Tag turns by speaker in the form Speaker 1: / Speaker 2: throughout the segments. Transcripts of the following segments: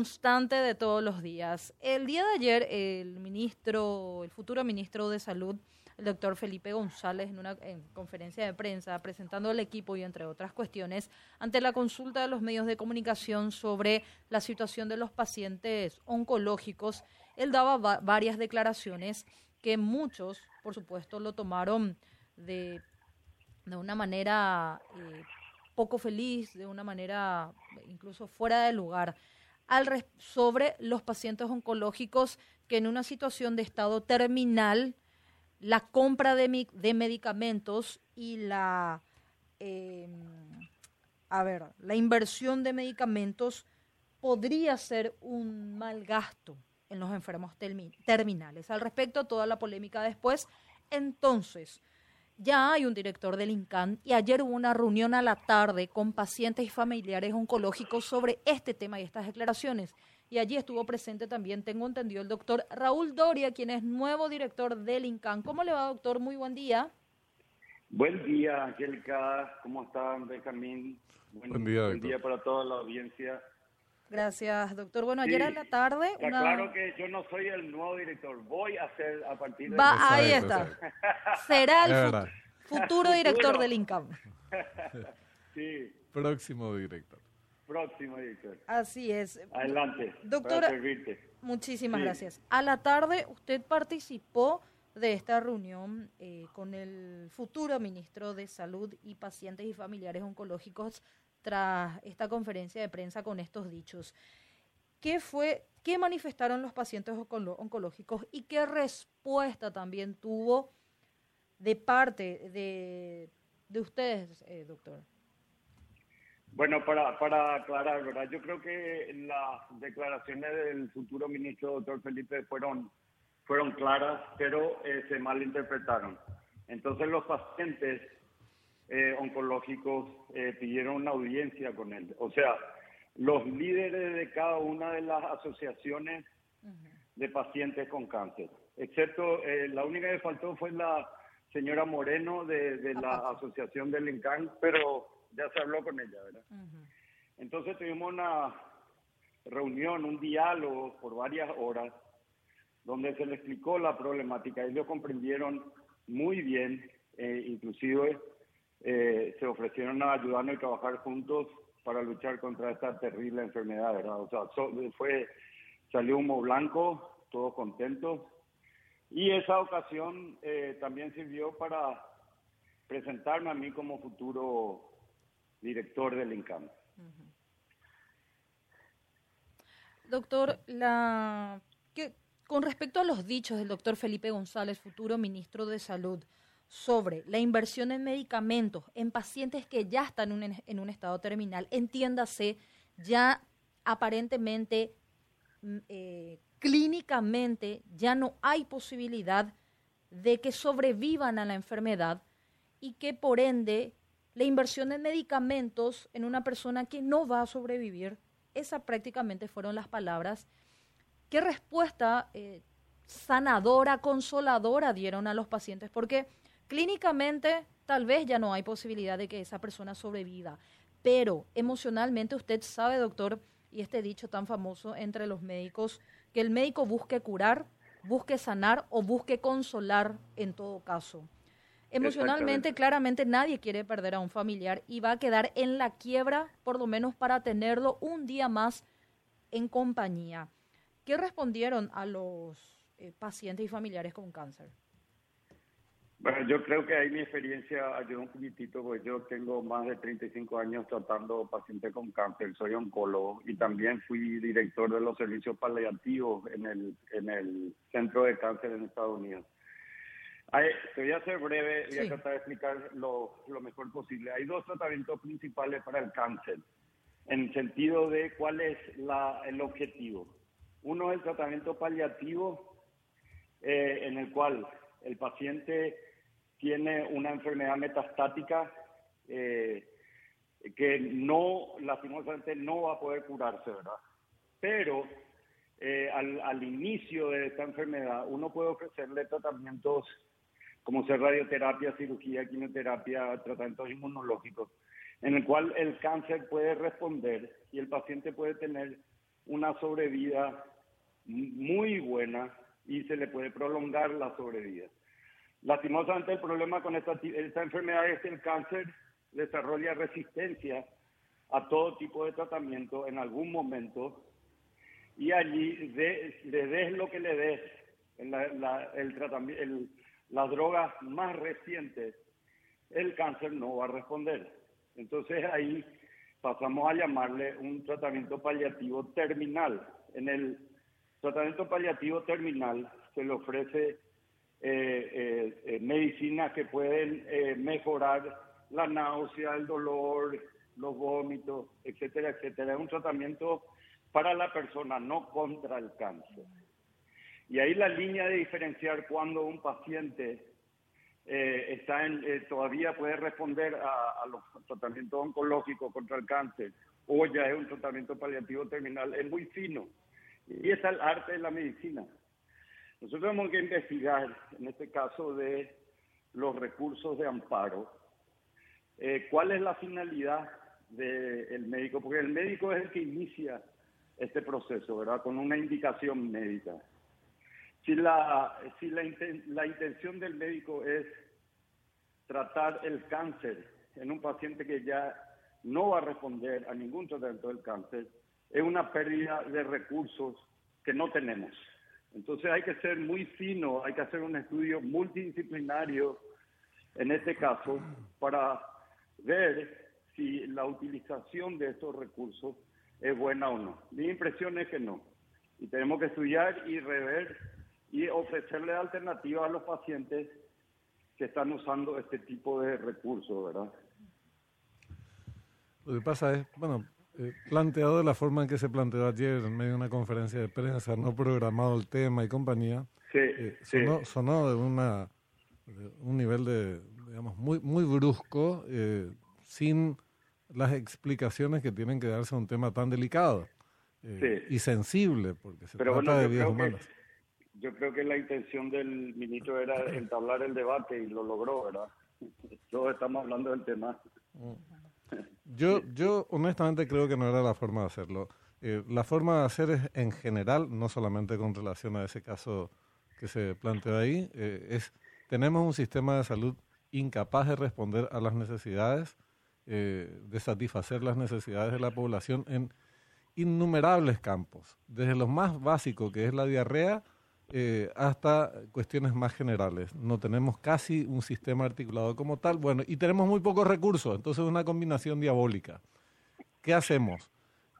Speaker 1: constante de todos los días. El día de ayer, el ministro, el futuro ministro de Salud, el doctor Felipe González, en una conferencia de prensa, presentando al equipo y entre otras cuestiones, ante la consulta de los medios de comunicación sobre la situación de los pacientes oncológicos, él daba varias declaraciones que muchos, por supuesto, lo tomaron de, de una manera eh, poco feliz, de una manera incluso fuera de lugar al sobre los pacientes oncológicos que en una situación de estado terminal, la compra de, medicamentos y la, em, a ver, la inversión de medicamentos podría ser un mal gasto en los enfermos terminales. Al respecto, toda la polémica después. Entonces, ya hay un director del INCAN y ayer hubo una reunión a la tarde con pacientes y familiares oncológicos sobre este tema y estas declaraciones. Y allí estuvo presente también, tengo entendido, el doctor Raúl Doria, quien es nuevo director del INCAN. ¿Cómo le va, doctor? Muy buen día.
Speaker 2: Buen día, Angélica. ¿Cómo están, Benjamín?
Speaker 3: Buen, día,
Speaker 2: Buen día para toda la audiencia.
Speaker 1: Gracias, doctor. Bueno, ayer en la tarde...
Speaker 2: Claro que yo no soy el nuevo director. Voy a ser a partir de...
Speaker 1: Va, ahí está. Será el futuro director del INCAM.
Speaker 2: sí.
Speaker 3: Próximo director.
Speaker 2: Próximo director.
Speaker 1: Así es.
Speaker 2: Adelante.
Speaker 1: Doctora, muchísimas gracias. A la tarde usted participó de esta reunión eh, con el futuro ministro de Salud y Pacientes y Familiares Oncológicos tras esta conferencia de prensa con estos dichos. ¿Qué fue, qué manifestaron los pacientes oncológicos y qué respuesta también tuvo de parte de, de ustedes, eh, doctor?
Speaker 2: Bueno, para, para aclarar, ¿verdad? Yo creo que las declaraciones del futuro ministro, doctor Felipe, fueron, fueron claras, pero eh, se malinterpretaron. Entonces los pacientes eh, oncológicos eh, pidieron una audiencia con él. O sea, los líderes de cada una de las asociaciones de pacientes con cáncer, excepto eh, la única que faltó fue la señora Moreno de, la asociación del INCAN, pero ya se habló con ella, ¿verdad? Entonces tuvimos una reunión, un diálogo por varias horas, donde se le explicó la problemática. Ellos comprendieron muy bien, inclusive eh, se ofrecieron a ayudarnos y trabajar juntos para luchar contra esta terrible enfermedad, ¿verdad? O sea, fue, salió humo blanco, todos contentos. Y esa ocasión eh, también sirvió para presentarme a mí como futuro director del INCAM.
Speaker 1: Doctor, la, que, con respecto a los dichos del doctor Felipe González, futuro ministro de Salud, sobre la inversión en medicamentos en pacientes que ya están en un, estado terminal, entiéndase, ya aparentemente, mm, eh, clínicamente, ya no hay posibilidad de que sobrevivan a la enfermedad y que por ende la inversión en medicamentos en una persona que no va a sobrevivir, esas prácticamente fueron las palabras. ¿Qué respuesta eh, sanadora, consoladora dieron a los pacientes? Porque Clínicamente, tal vez ya no hay posibilidad de que esa persona sobreviva, pero emocionalmente usted sabe, doctor, y este dicho tan famoso entre los médicos, que el médico busque curar, busque sanar o busque consolar en todo caso. Emocionalmente, claramente nadie quiere perder a un familiar y va a quedar en la quiebra, por lo menos para tenerlo un día más en compañía. ¿Qué respondieron a los eh, pacientes y familiares con cáncer?
Speaker 2: Bueno, yo creo que ahí mi experiencia ayudó un poquitito, porque yo tengo más de 35 años tratando pacientes con cáncer, soy oncólogo y también fui director de los servicios paliativos en el, en el Centro de Cáncer en Estados Unidos. te voy a ser breve, voy a tratar de explicar lo, lo mejor posible. Hay dos tratamientos principales para el cáncer, en el sentido de cuál es la, el objetivo. Uno es el tratamiento paliativo, eh, en el cual el paciente tiene una enfermedad metastática eh, que no, lastimosamente, no va a poder curarse, ¿verdad? Pero eh, al, inicio de esta enfermedad uno puede ofrecerle tratamientos como ser radioterapia, cirugía, quimioterapia, tratamientos inmunológicos, en el cual el cáncer puede responder y el paciente puede tener una sobrevida muy buena y se le puede prolongar la sobrevida. Lastimosamente el problema con esta, esta enfermedad es que el cáncer desarrolla resistencia a todo tipo de tratamiento en algún momento y allí le des lo que le des, la, el tratamiento, las drogas más recientes, el cáncer no va a responder. Entonces ahí pasamos a llamarle un tratamiento paliativo terminal. En el tratamiento paliativo terminal se le ofrece eh, eh, eh, medicinas que pueden mejorar la náusea, el dolor, los vómitos, etcétera, etcétera. Es un tratamiento para la persona, no contra el cáncer. Y ahí la línea de diferenciar cuando un paciente está en, todavía puede responder a, los tratamientos oncológicos contra el cáncer o ya es un tratamiento paliativo terminal es muy fino. Y es el arte de la medicina. Nosotros tenemos que investigar, en este caso, de los recursos de amparo, eh, cuál es la finalidad del médico, porque el médico es el que inicia este proceso, ¿verdad? Con una indicación médica. Si la, si la, la intención del médico es tratar el cáncer en un paciente que ya no va a responder a ningún tratamiento del cáncer, es una pérdida de recursos que no tenemos. Entonces hay que ser muy fino, hay que hacer un estudio multidisciplinario en este caso para ver si la utilización de estos recursos es buena o no. Mi impresión es que no. Y tenemos que estudiar y rever y ofrecerle alternativas a los pacientes que están usando este tipo de recursos, ¿verdad?
Speaker 3: Lo que pasa es, bueno, eh, planteado de la forma en que se planteó ayer en medio de una conferencia de prensa, no programado el tema y compañía,
Speaker 2: eh,
Speaker 3: sonó, de, una, un nivel de, digamos, muy, muy brusco, eh, sin las explicaciones que tienen que darse a un tema tan delicado y sensible, porque se trata de vidas humanas.
Speaker 2: yo creo que la intención del ministro era entablar el debate y lo logró, ¿verdad? Todos estamos hablando del tema. Mm.
Speaker 3: Yo, yo honestamente creo que no era la forma de hacerlo. Eh, la forma de hacer es en general, no solamente con relación a ese caso que se planteó ahí, eh, es tenemos un sistema de salud incapaz de responder a las necesidades, eh, de satisfacer las necesidades de la población en innumerables campos, desde lo más básico que es la diarrea eh, hasta cuestiones más generales. No tenemos casi un sistema articulado como tal. Bueno, y tenemos muy pocos recursos, entonces es una combinación diabólica. ¿Qué hacemos?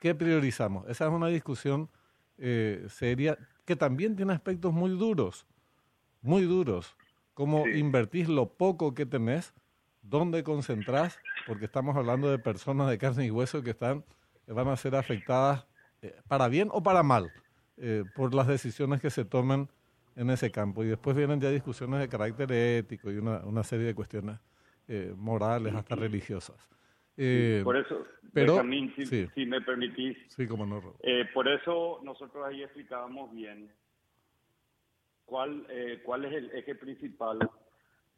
Speaker 3: ¿Qué priorizamos? Esa es una discusión eh, seria que también tiene aspectos muy duros, muy duros. Cómo invertís lo poco que tenés, dónde concentrás, porque estamos hablando de personas de carne y hueso que están, van a ser afectadas eh, para bien o para mal eh, por las decisiones que se toman en ese campo. Y después vienen ya discusiones de carácter ético y una, una serie de cuestiones eh, morales, hasta religiosas.
Speaker 2: Eh, por eso, pero, si, me permitís,
Speaker 3: sí, como no,
Speaker 2: por eso nosotros ahí explicábamos bien cuál, cuál es el eje principal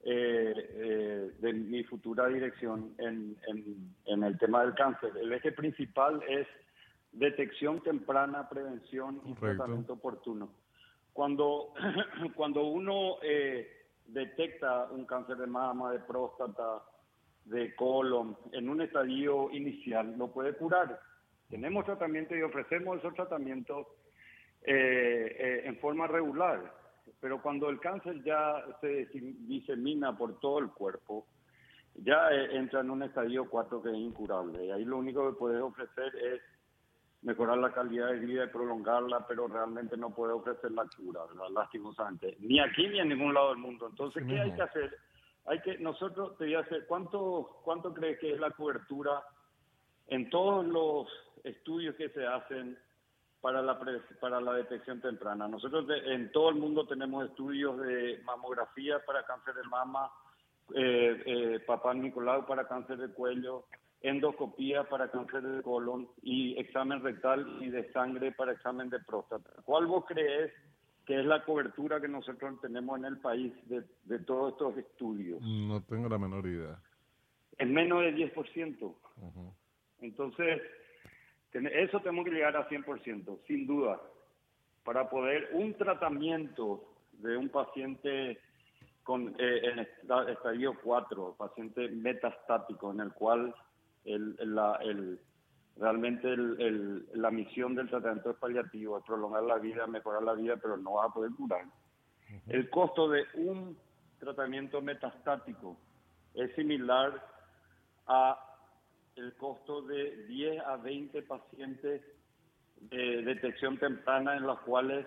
Speaker 2: de mi futura dirección en, en, en el tema del cáncer. El eje principal es detección temprana, prevención y tratamiento oportuno. Cuando, cuando uno eh, detecta un cáncer de mama, de próstata, de colon, en un estadio inicial, lo puede curar. Tenemos tratamiento y ofrecemos esos tratamientos eh, eh, en forma regular, pero cuando el cáncer ya se disemina por todo el cuerpo, ya entra en un estadio 4 que es incurable. Y ahí lo único que puede ofrecer es mejorar la calidad de vida y prolongarla, pero realmente no puede ofrecer la cura, lastimosamente, ni aquí ni en ningún lado del mundo. Entonces, ¿qué hay que hacer? Hay que, nosotros, te voy a hacer, ¿cuánto, cuánto crees que es la cobertura en todos los estudios que se hacen para la, para la detección temprana? Nosotros en todo el mundo tenemos estudios de mamografía para cáncer de mama, eh, eh, papá Nicolau para cáncer de cuello, endoscopía para cáncer de colon y examen rectal y de sangre para examen de próstata. ¿Cuál vos crees que es la cobertura que nosotros tenemos en el país de, de todos estos estudios?
Speaker 3: No tengo la menor idea.
Speaker 2: Es menos del 10%. Entonces, Eso tenemos que llegar a 100%, sin duda, para poder un tratamiento de un paciente con eh, en estadio 4, paciente metastático, en el cual el, la, el, realmente el, la misión del tratamiento es paliativo, es prolongar la vida, mejorar la vida, pero no va a poder curar. El costo de un tratamiento metastático es similar a el costo de 10 a 20 pacientes de detección temprana en los cuales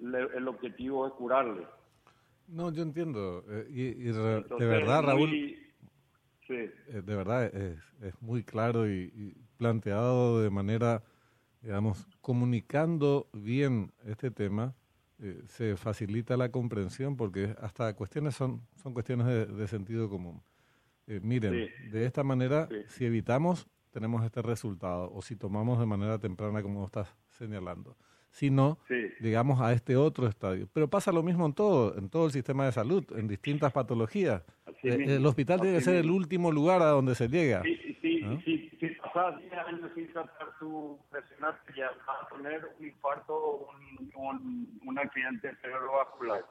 Speaker 2: el objetivo es curarle.
Speaker 3: No, yo entiendo. Eh, y, de verdad, Raúl, sí. Eh, de verdad es, es muy claro y, planteado de manera, digamos, comunicando bien este tema, eh, se facilita la comprensión porque hasta cuestiones son, son cuestiones de sentido común. Eh, miren, de esta manera, si evitamos, tenemos este resultado, o si tomamos de manera temprana, como estás señalando. Si no, llegamos a este otro estadio. Pero pasa lo mismo en todo, en todo el sistema de salud, en distintas patologías. Eh, el hospital tiene que ser el último lugar a donde se llega.
Speaker 2: Sí, sí, sí, si pasas 10 años sin tratar tu ya vas a tener un infarto o un, un, un accidente cerebrovascular.